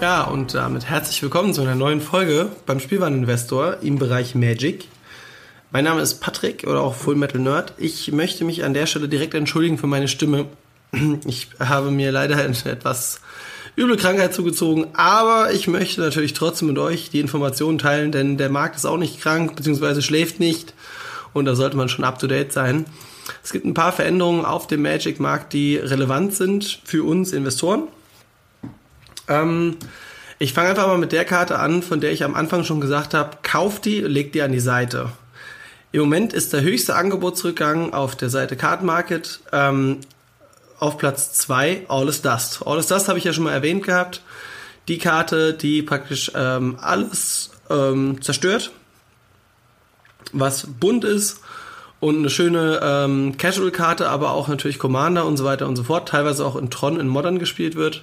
Ja, und damit herzlich willkommen zu einer neuen Folge beim Spielwareninvestor im Bereich Magic. Mein Name ist Patrick oder auch Full Metal Nerd. Ich möchte mich an der Stelle direkt entschuldigen für meine Stimme. Ich habe mir leider eine etwas üble Krankheit zugezogen, aber ich möchte natürlich trotzdem mit euch die Informationen teilen, denn der Markt ist auch nicht krank, beziehungsweise schläft nicht und da sollte man schon up to date sein. Es gibt ein paar Veränderungen auf dem Magic-Markt, die relevant sind für uns Investoren. Ähm, ich fange einfach mal mit der Karte an, von der ich am Anfang schon gesagt habe, kauf die, leg die an die Seite. Im Moment ist der höchste Angebotsrückgang auf der Seite Card Market ähm, auf Platz 2 All is Dust. All is Dust habe ich ja schon mal erwähnt gehabt. Die Karte, die praktisch ähm, alles ähm, zerstört, was bunt ist und eine schöne ähm, Casual-Karte, aber auch natürlich Commander und so weiter und so fort, teilweise auch in Tron in Modern gespielt wird.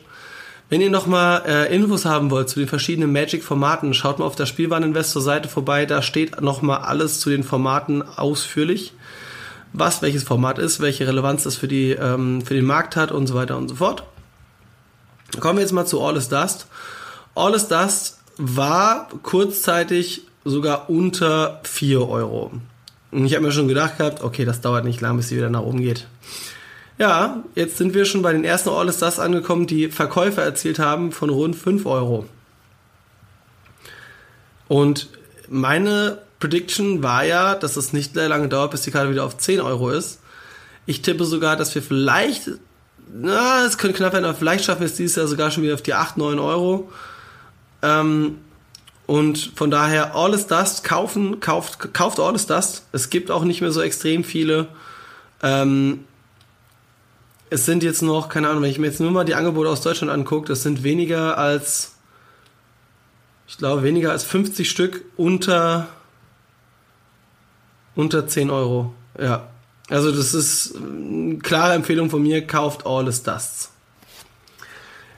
Wenn ihr nochmal äh, Infos haben wollt zu den verschiedenen Magic-Formaten, schaut mal auf der Spielwareninvestor-Seite vorbei. Da steht nochmal alles zu den Formaten ausführlich. Was welches Format ist, welche Relevanz das für, die, ähm, für den Markt hat und so weiter und so fort. Kommen wir jetzt mal zu All is Dust. All is Dust war kurzzeitig sogar unter 4 Euro. Und ich habe mir schon gedacht gehabt, okay, das dauert nicht lang, bis sie wieder nach oben geht. Ja, jetzt sind wir schon bei den ersten All Stars angekommen, die Verkäufer erzielt haben von rund 5 Euro. Und meine Prediction war ja, dass es nicht sehr lange dauert, bis die Karte wieder auf 10 Euro ist. Ich tippe sogar, dass wir vielleicht, na, es könnte knapp werden, aber vielleicht schaffen wir es dieses Jahr sogar schon wieder auf die 8, 9 Euro. Ähm, und von daher, All is Dust, kaufen, kauft, kauft All is Dust. Es gibt auch nicht mehr so extrem viele. Ähm, es sind jetzt noch, keine Ahnung, wenn ich mir jetzt nur mal die Angebote aus Deutschland angucke, das sind weniger als, ich glaube, weniger als 50 Stück unter, unter 10 Euro. Ja. Also das ist eine klare Empfehlung von mir, kauft All is Dusts.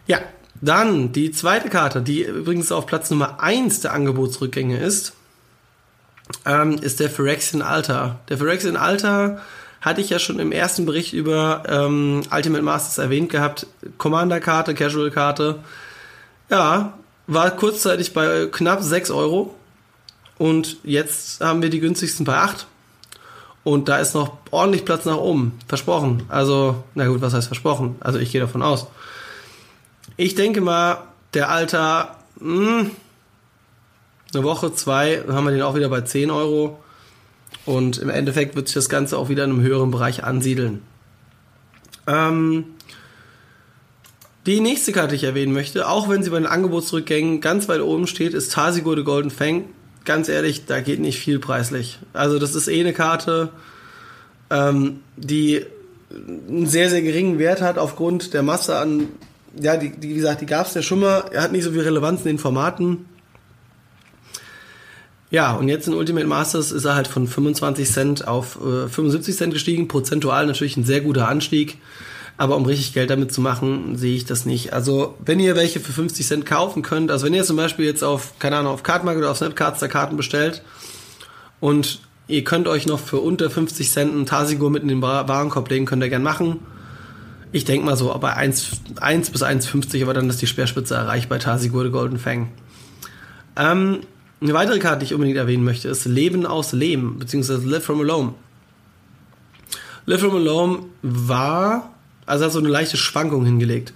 Ja, dann die zweite Karte, die übrigens auf Platz Nummer 1 der Angebotsrückgänge ist, ähm, ist der Phyrexian Altar. Der Phyrexian Altar hatte ich ja schon im ersten Bericht über ähm, Ultimate Masters erwähnt gehabt. Commander-Karte, Casual-Karte. Ja, war kurzzeitig bei knapp 6 Euro. Und jetzt haben wir die günstigsten bei 8. Und da ist noch ordentlich Platz nach oben. Versprochen. Also, na gut, was heißt versprochen? Also ich gehe davon aus. Ich denke mal, der Alter, mh, hm, eine Woche, zwei, haben wir den auch wieder bei 10 Euro. Und im Endeffekt wird sich das Ganze auch wieder in einem höheren Bereich ansiedeln. Ähm, die nächste Karte, die ich erwähnen möchte, auch wenn sie bei den Angebotsrückgängen ganz weit oben steht, ist Tasigur de Golden Fang. Ganz ehrlich, da geht nicht viel preislich. Also das ist eh eine Karte, ähm, die einen sehr, sehr geringen Wert hat aufgrund der Masse an, ja, die, die wie gesagt, die gab es ja schon mal. Er hat nicht so viel Relevanz in den Formaten. Ja, und jetzt in Ultimate Masters ist er halt von 25 Cent auf äh, 75 Cent gestiegen. Prozentual natürlich ein sehr guter Anstieg. Aber um richtig Geld damit zu machen, sehe ich das nicht. Also, wenn ihr welche für 50 Cent kaufen könnt, also wenn ihr zum Beispiel jetzt auf, keine Ahnung, auf Cardmarket oder auf Snapcards da Karten bestellt und ihr könnt euch noch für unter 50 Cent einen Tasigur mit in den Warenkorb legen, könnt ihr gern machen. Ich denke mal so bei 1, 1 bis 1,50, aber dann ist die Speerspitze erreicht bei Tasigur Golden Fang. Ähm, eine weitere Karte, die ich unbedingt erwähnen möchte, ist Leben aus Leben, beziehungsweise Live from Alone. Live from Alone war, also hat so eine leichte Schwankung hingelegt.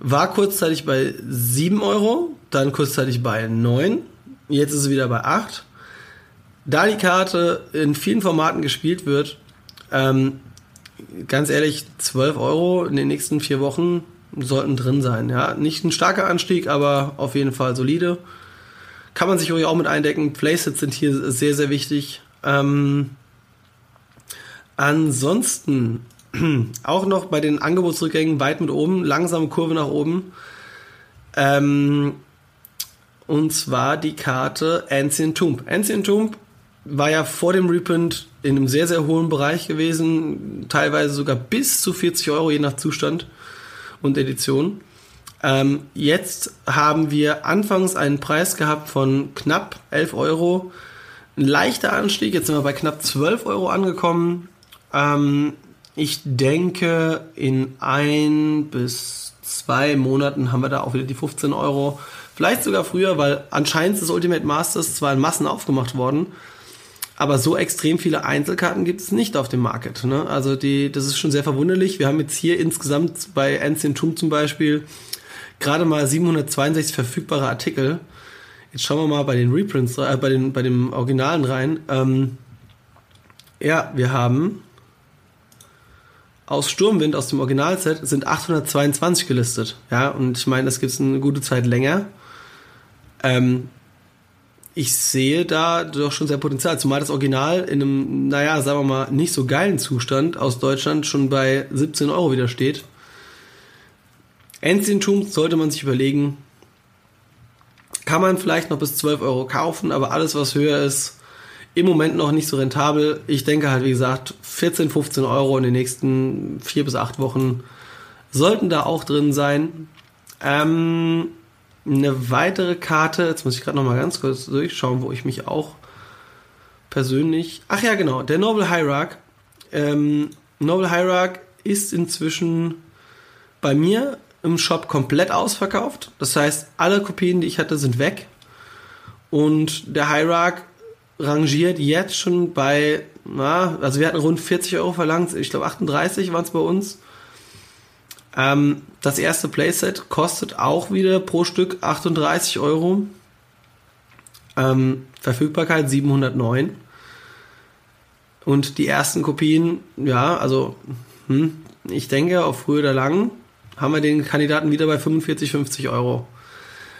War kurzzeitig bei 7 Euro, dann kurzzeitig bei 9, jetzt ist es wieder bei 8. Da die Karte in vielen Formaten gespielt wird, ähm, ganz ehrlich, 12 Euro in den nächsten vier Wochen sollten drin sein. Ja, nicht ein starker Anstieg, aber auf jeden Fall solide. Kann man sich auch mit eindecken. Playsets sind hier sehr, sehr wichtig. Ähm, ansonsten auch noch bei den Angebotsrückgängen weit mit oben, langsame Kurve nach oben. Ähm, und zwar die Karte Ancient Tomb. Ancient Tomb war ja vor dem Reprint in einem sehr, sehr hohen Bereich gewesen, teilweise sogar bis zu 40 Euro, je nach Zustand und Edition. Ähm, jetzt haben wir anfangs einen Preis gehabt von knapp 11 Euro. Ein leichter Anstieg, jetzt sind wir bei knapp 12 Euro angekommen. Ähm, ich denke, in ein bis zwei Monaten haben wir da auch wieder die 15 Euro. Vielleicht sogar früher, weil anscheinend ist das Ultimate Masters zwar in Massen aufgemacht worden, aber so extrem viele Einzelkarten gibt es nicht auf dem Market. Ne? Also die, das ist schon sehr verwunderlich. Wir haben jetzt hier insgesamt bei Ancient Tomb zum Beispiel gerade mal 762 verfügbare Artikel. Jetzt schauen wir mal bei den Reprints, äh, bei, den, bei den Originalen rein. Ähm, ja, wir haben aus Sturmwind, aus dem Originalset, sind 822 gelistet. Ja, und ich meine, das gibt es eine gute Zeit länger. Ähm, ich sehe da doch schon sehr Potenzial, zumal das Original in einem, naja, sagen wir mal, nicht so geilen Zustand aus Deutschland schon bei 17 Euro wieder steht. Enzientum sollte man sich überlegen, kann man vielleicht noch bis 12 Euro kaufen, aber alles, was höher ist, im Moment noch nicht so rentabel. Ich denke halt, wie gesagt, 14, 15 Euro in den nächsten vier bis acht Wochen sollten da auch drin sein. Ähm, eine weitere Karte, jetzt muss ich gerade noch mal ganz kurz durchschauen, wo ich mich auch persönlich. Ach ja, genau, der Noble Hierarch. Ähm, Noble Hierarch ist inzwischen bei mir im Shop komplett ausverkauft. Das heißt, alle Kopien, die ich hatte, sind weg. Und der Hierarch rangiert jetzt schon bei, na, also wir hatten rund 40 Euro verlangt, ich glaube 38 waren es bei uns. Ähm, das erste Playset kostet auch wieder pro Stück 38 Euro. Ähm, Verfügbarkeit 709. Und die ersten Kopien, ja, also hm, ich denke, auf früh oder lang haben wir den Kandidaten wieder bei 45, 50 Euro.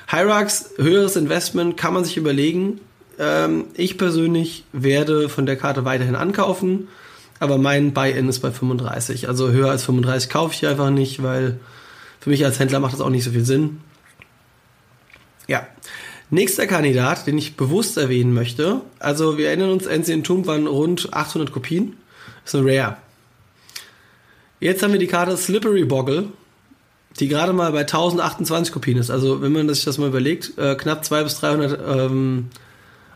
Hyrax, höheres Investment, kann man sich überlegen. Ähm, ich persönlich werde von der Karte weiterhin ankaufen, aber mein Buy-in ist bei 35. Also höher als 35 kaufe ich einfach nicht, weil für mich als Händler macht das auch nicht so viel Sinn. Ja. Nächster Kandidat, den ich bewusst erwähnen möchte. Also wir erinnern uns, Ancient Tomb waren rund 800 Kopien. Ist eine Rare. Jetzt haben wir die Karte Slippery Boggle, die gerade mal bei 1028 Kopien ist. Also wenn man sich das mal überlegt, äh, knapp 200 bis 300 ähm,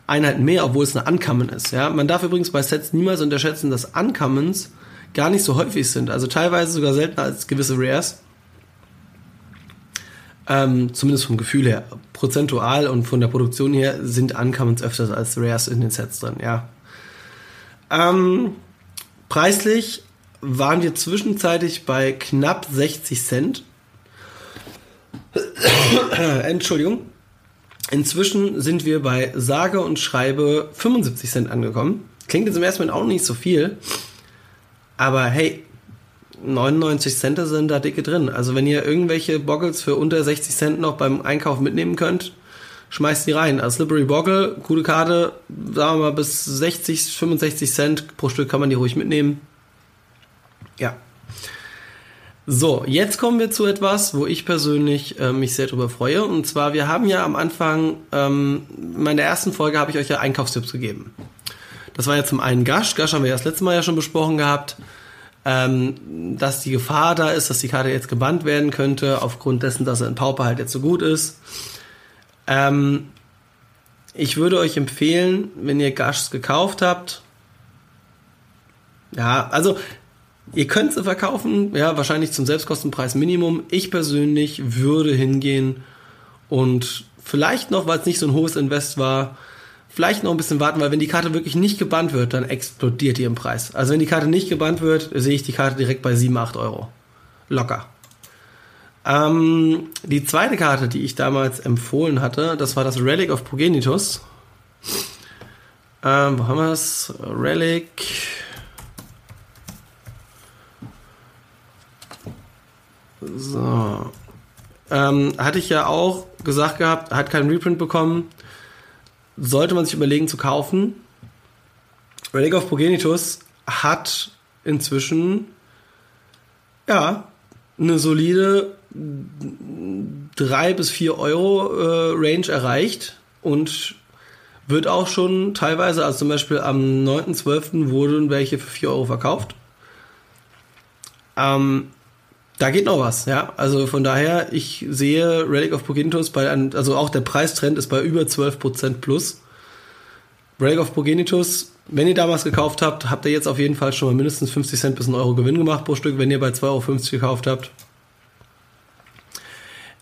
Einheiten mehr, obwohl es eine Uncommon ist. Ja? Man darf übrigens bei Sets niemals unterschätzen, dass Uncommons gar nicht so häufig sind. Also teilweise sogar seltener als gewisse Rares. Ähm, zumindest vom Gefühl her. Prozentual und von der Produktion her sind Uncommons öfters als Rares in den Sets drin, ja. Ähm, preislich waren wir zwischenzeitlich bei knapp 60 Cent. Entschuldigung. Inzwischen sind wir bei sage und schreibe 75 Cent angekommen. Klingt jetzt im ersten Moment auch nicht so viel. Aber hey, 99 Cent sind da dicke drin. Also wenn ihr irgendwelche Boggles für unter 60 Cent noch beim Einkauf mitnehmen könnt, schmeißt die rein. Also Slippery Boggle, coole Karte, sagen wir mal bis 60, 65 Cent pro Stück kann man die ruhig mitnehmen. Ja. So, jetzt kommen wir zu etwas, wo ich persönlich äh, mich sehr drüber freue. Und zwar, wir haben ja am Anfang, ähm, in meiner ersten Folge habe ich euch ja Einkaufstipps gegeben. Das war ja zum einen Gash. Gash haben wir ja das letzte Mal ja schon besprochen gehabt ähm, dass die Gefahr da ist, dass die Karte jetzt gebannt werden könnte, aufgrund dessen, dass er in Pauper halt jetzt so gut ist. Ähm, ich würde euch empfehlen, wenn ihr Gashs gekauft habt, ja, also ihr könnt sie verkaufen, ja, wahrscheinlich zum Selbstkostenpreis Minimum. Ich persönlich würde hingehen und vielleicht noch, weil es nicht so ein hohes Invest war, vielleicht noch ein bisschen warten, weil wenn die Karte wirklich nicht gebannt wird, dann explodiert die im Preis. Also wenn die Karte nicht gebannt wird, sehe ich die Karte direkt bei 7, 8 Euro. Locker. Ähm, die zweite Karte, die ich damals empfohlen hatte, das war das Relic of Progenitus. Ähm, wo haben wir es? Relic. So. Ähm, hatte ich ja auch gesagt gehabt, hat keinen Reprint bekommen sollte man sich überlegen zu kaufen. Relic of Progenitus hat inzwischen ja eine solide 3 bis 4 Euro äh, Range erreicht und wird auch schon teilweise, also zum Beispiel am 9.12. wurden welche für 4 Euro verkauft. Ähm, da geht noch was, ja. Also von daher, ich sehe Relic of Progenitus bei, einem, also auch der Preistrend ist bei über 12% plus. Relic of Progenitus, wenn ihr damals gekauft habt, habt ihr jetzt auf jeden Fall schon mal mindestens 50 Cent bis 1 Euro Gewinn gemacht pro Stück, wenn ihr bei 2,50 Euro gekauft habt.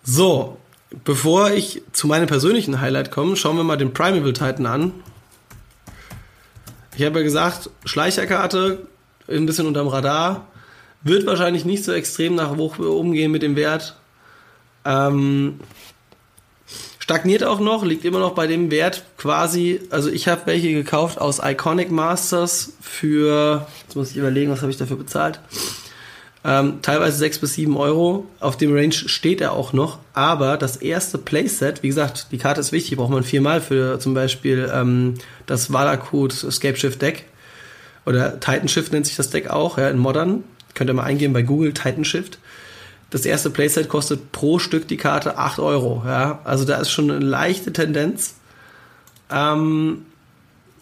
So, bevor ich zu meinem persönlichen Highlight komme, schauen wir mal den Primeval Titan an. Ich habe ja gesagt, Schleicherkarte, ein bisschen unterm Radar. Wird wahrscheinlich nicht so extrem nach hoch umgehen mit dem Wert. Ähm, stagniert auch noch, liegt immer noch bei dem Wert quasi. Also ich habe welche gekauft aus Iconic Masters für, jetzt muss ich überlegen, was habe ich dafür bezahlt. Ähm, teilweise 6 bis 7 Euro. Auf dem Range steht er auch noch. Aber das erste Playset, wie gesagt, die Karte ist wichtig, braucht man viermal für zum Beispiel ähm, das Valakut Escape Shift Deck. Oder Titan Shift nennt sich das Deck auch, ja, in Modern. Könnt ihr mal eingeben bei Google Titan Shift. Das erste Playset kostet pro Stück die Karte 8 Euro. Ja? Also da ist schon eine leichte Tendenz. Ähm,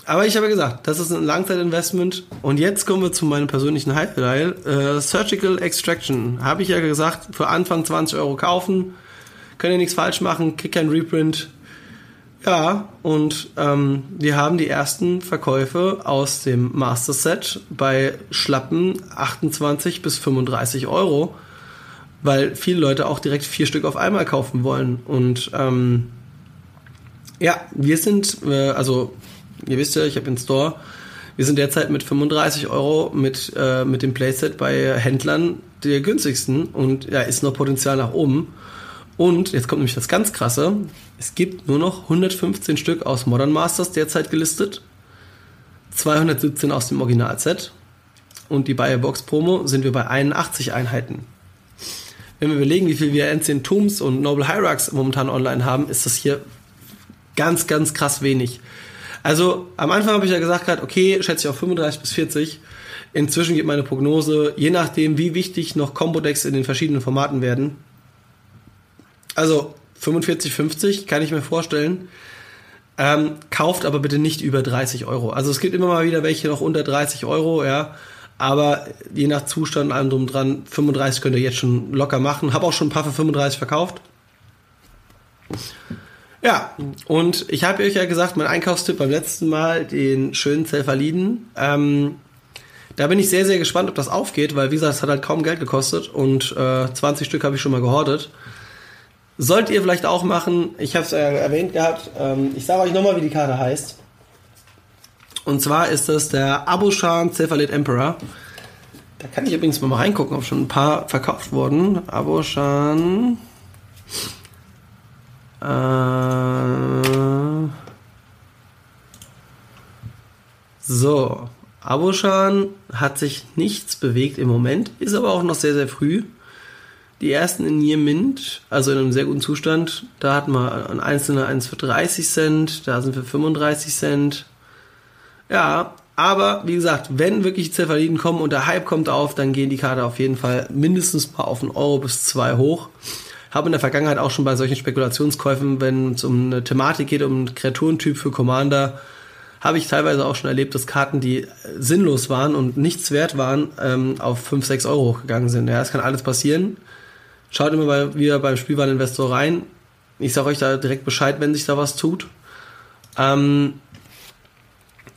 aber ich habe gesagt, das ist ein Langzeitinvestment. Und jetzt kommen wir zu meinem persönlichen Highlight. Äh, Surgical Extraction. Habe ich ja gesagt, für Anfang 20 Euro kaufen. Könnt ihr nichts falsch machen. Kick kein Reprint. Ja, und ähm, wir haben die ersten Verkäufe aus dem Master Set bei schlappen 28 bis 35 Euro, weil viele Leute auch direkt vier Stück auf einmal kaufen wollen. Und ähm, ja, wir sind, äh, also ihr wisst ja, ich habe den Store, wir sind derzeit mit 35 Euro mit, äh, mit dem Playset bei Händlern der günstigsten und ja, ist noch Potenzial nach oben. Und jetzt kommt nämlich das ganz krasse. Es gibt nur noch 115 Stück aus Modern Masters derzeit gelistet. 217 aus dem Originalset. Und die Box Promo sind wir bei 81 Einheiten. Wenn wir überlegen, wie viel wir Ancient Tombs und Noble Hierarchs momentan online haben, ist das hier ganz, ganz krass wenig. Also am Anfang habe ich ja gesagt, okay, schätze ich auf 35 bis 40. Inzwischen geht meine Prognose, je nachdem, wie wichtig noch Combo-Decks in den verschiedenen Formaten werden. Also 45, 50 kann ich mir vorstellen. Ähm, kauft aber bitte nicht über 30 Euro. Also es gibt immer mal wieder welche noch unter 30 Euro, ja. Aber je nach Zustand, allem drum dran, 35 könnt ihr jetzt schon locker machen. Habe auch schon ein paar für 35 verkauft. Ja, und ich habe euch ja gesagt, mein Einkaufstipp beim letzten Mal, den schönen Zelfaliden. Ähm, da bin ich sehr, sehr gespannt, ob das aufgeht, weil wie gesagt, es hat halt kaum Geld gekostet und äh, 20 Stück habe ich schon mal gehortet. Sollt ihr vielleicht auch machen, ich habe es äh, erwähnt gehabt, ähm, ich sage euch nochmal, wie die Karte heißt. Und zwar ist das der Abushan Cephalid Emperor. Da kann ich übrigens mal reingucken, ob schon ein paar verkauft wurden. Abushan. Äh, so. Abushan hat sich nichts bewegt im Moment, ist aber auch noch sehr, sehr früh. Die ersten in Near Mint, also in einem sehr guten Zustand, da hatten wir ein einzelner eins für 30 Cent, da sind wir 35 Cent, ja, aber wie gesagt, wenn wirklich Cephaliden kommen und der Hype kommt auf, dann gehen die Karte auf jeden Fall mindestens mal auf einen Euro bis zwei hoch. Habe in der Vergangenheit auch schon bei solchen Spekulationskäufen, wenn es um eine Thematik geht, um einen Kreaturentyp für Commander, habe ich teilweise auch schon erlebt, dass Karten, die sinnlos waren und nichts wert waren, ähm, auf 5, 6 Euro hochgegangen sind. Ja, es kann alles passieren. Schaut immer bei, wieder beim Spielwareninvestor rein. Ich sage euch da direkt Bescheid, wenn sich da was tut. Ähm,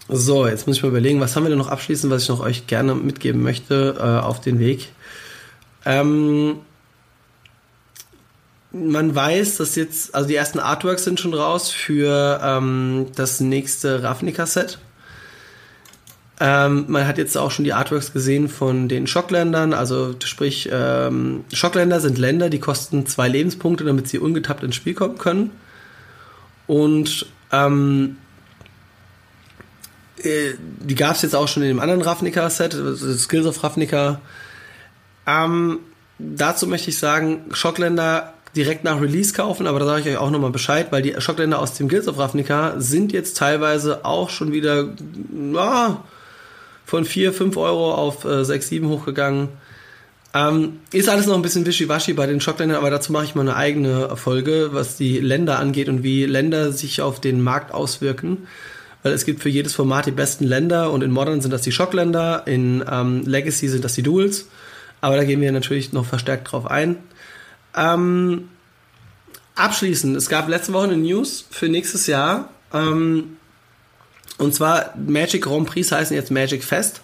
so, jetzt muss ich mal überlegen, was haben wir denn noch abschließend, was ich noch euch gerne mitgeben möchte äh, auf den Weg. Ähm, man weiß, dass jetzt, also die ersten Artworks sind schon raus für ähm, das nächste Ravnica-Set. Ähm, man hat jetzt auch schon die Artworks gesehen von den Schockländern, also sprich, ähm, Schockländer sind Länder, die kosten zwei Lebenspunkte, damit sie ungetappt ins Spiel kommen können. Und ähm, äh, die gab es jetzt auch schon in dem anderen Ravnica-Set, Skills of Ravnica. Ähm, dazu möchte ich sagen, Schockländer direkt nach Release kaufen, aber da sage ich euch auch nochmal Bescheid, weil die Schockländer aus dem Guilds of Ravnica sind jetzt teilweise auch schon wieder na, von 4, 5 Euro auf äh, 6, 7 hochgegangen. Ähm, ist alles noch ein bisschen wischiwaschi bei den Schockländern, aber dazu mache ich mal eine eigene Folge, was die Länder angeht und wie Länder sich auf den Markt auswirken weil es gibt für jedes Format die besten Länder und in Modern sind das die Schockländer, in ähm, Legacy sind das die Duels, aber da gehen wir natürlich noch verstärkt drauf ein. Ähm, abschließend, es gab letzte Woche eine News für nächstes Jahr, ähm, und zwar Magic Grand Prix heißen jetzt Magic Fest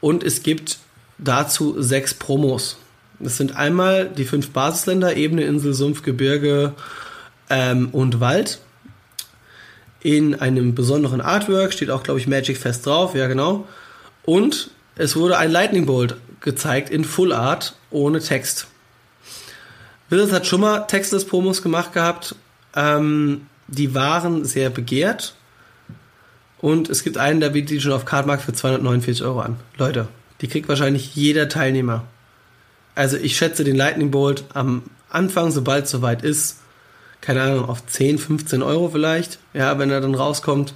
und es gibt dazu sechs Promos. Das sind einmal die fünf Basisländer, Ebene, Insel, Sumpf, Gebirge ähm, und Wald in einem besonderen Artwork, steht auch, glaube ich, Magic Fest drauf, ja genau. Und es wurde ein Lightning Bolt gezeigt in Full Art ohne Text. Wizards hat schon mal Textless-Promos gemacht gehabt. Ähm, die waren sehr begehrt. Und es gibt einen, der bietet die schon auf Cardmark für 249 Euro an. Leute, die kriegt wahrscheinlich jeder Teilnehmer. Also ich schätze den Lightning Bolt am Anfang, sobald es soweit ist, keine Ahnung, auf 10, 15 Euro vielleicht, ja, wenn er dann rauskommt.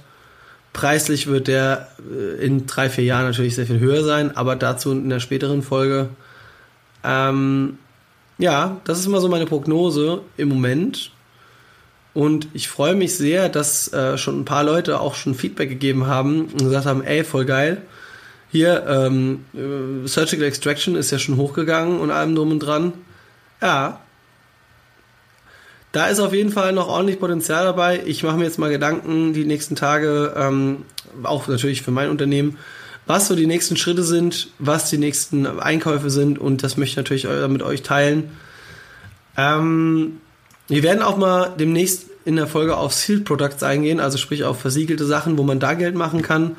Preislich wird der äh, in drei, vier Jahren natürlich sehr viel höher sein, aber dazu in der späteren Folge. Ähm, ja, das ist immer so meine Prognose im Moment. Und ich freue mich sehr, dass äh, schon ein paar Leute auch schon Feedback gegeben haben und gesagt haben, ey, voll geil. Hier, ähm, äh, Surgical Extraction ist ja schon hochgegangen und allem drum und dran. Ja, da ist auf jeden Fall noch ordentlich Potenzial dabei. Ich mache mir jetzt mal Gedanken die nächsten Tage, ähm, auch natürlich für mein Unternehmen, was so die nächsten Schritte sind, was die nächsten Einkäufe sind und das möchte ich natürlich mit euch teilen. Ähm, wir werden auch mal demnächst in der Folge auf Sealed Products eingehen, also sprich auf versiegelte Sachen, wo man da Geld machen kann.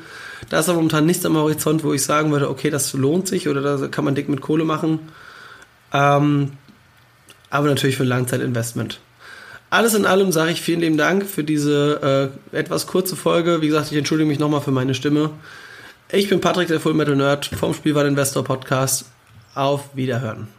Da ist aber momentan nichts am Horizont, wo ich sagen würde, okay, das lohnt sich oder da kann man dick mit Kohle machen. Ähm, aber natürlich für ein Langzeitinvestment. Alles in allem sage ich vielen lieben Dank für diese äh, etwas kurze Folge. Wie gesagt, ich entschuldige mich nochmal für meine Stimme. Ich bin Patrick, der Full Metal Nerd vom Spielwareninvestor Podcast. Auf Wiederhören.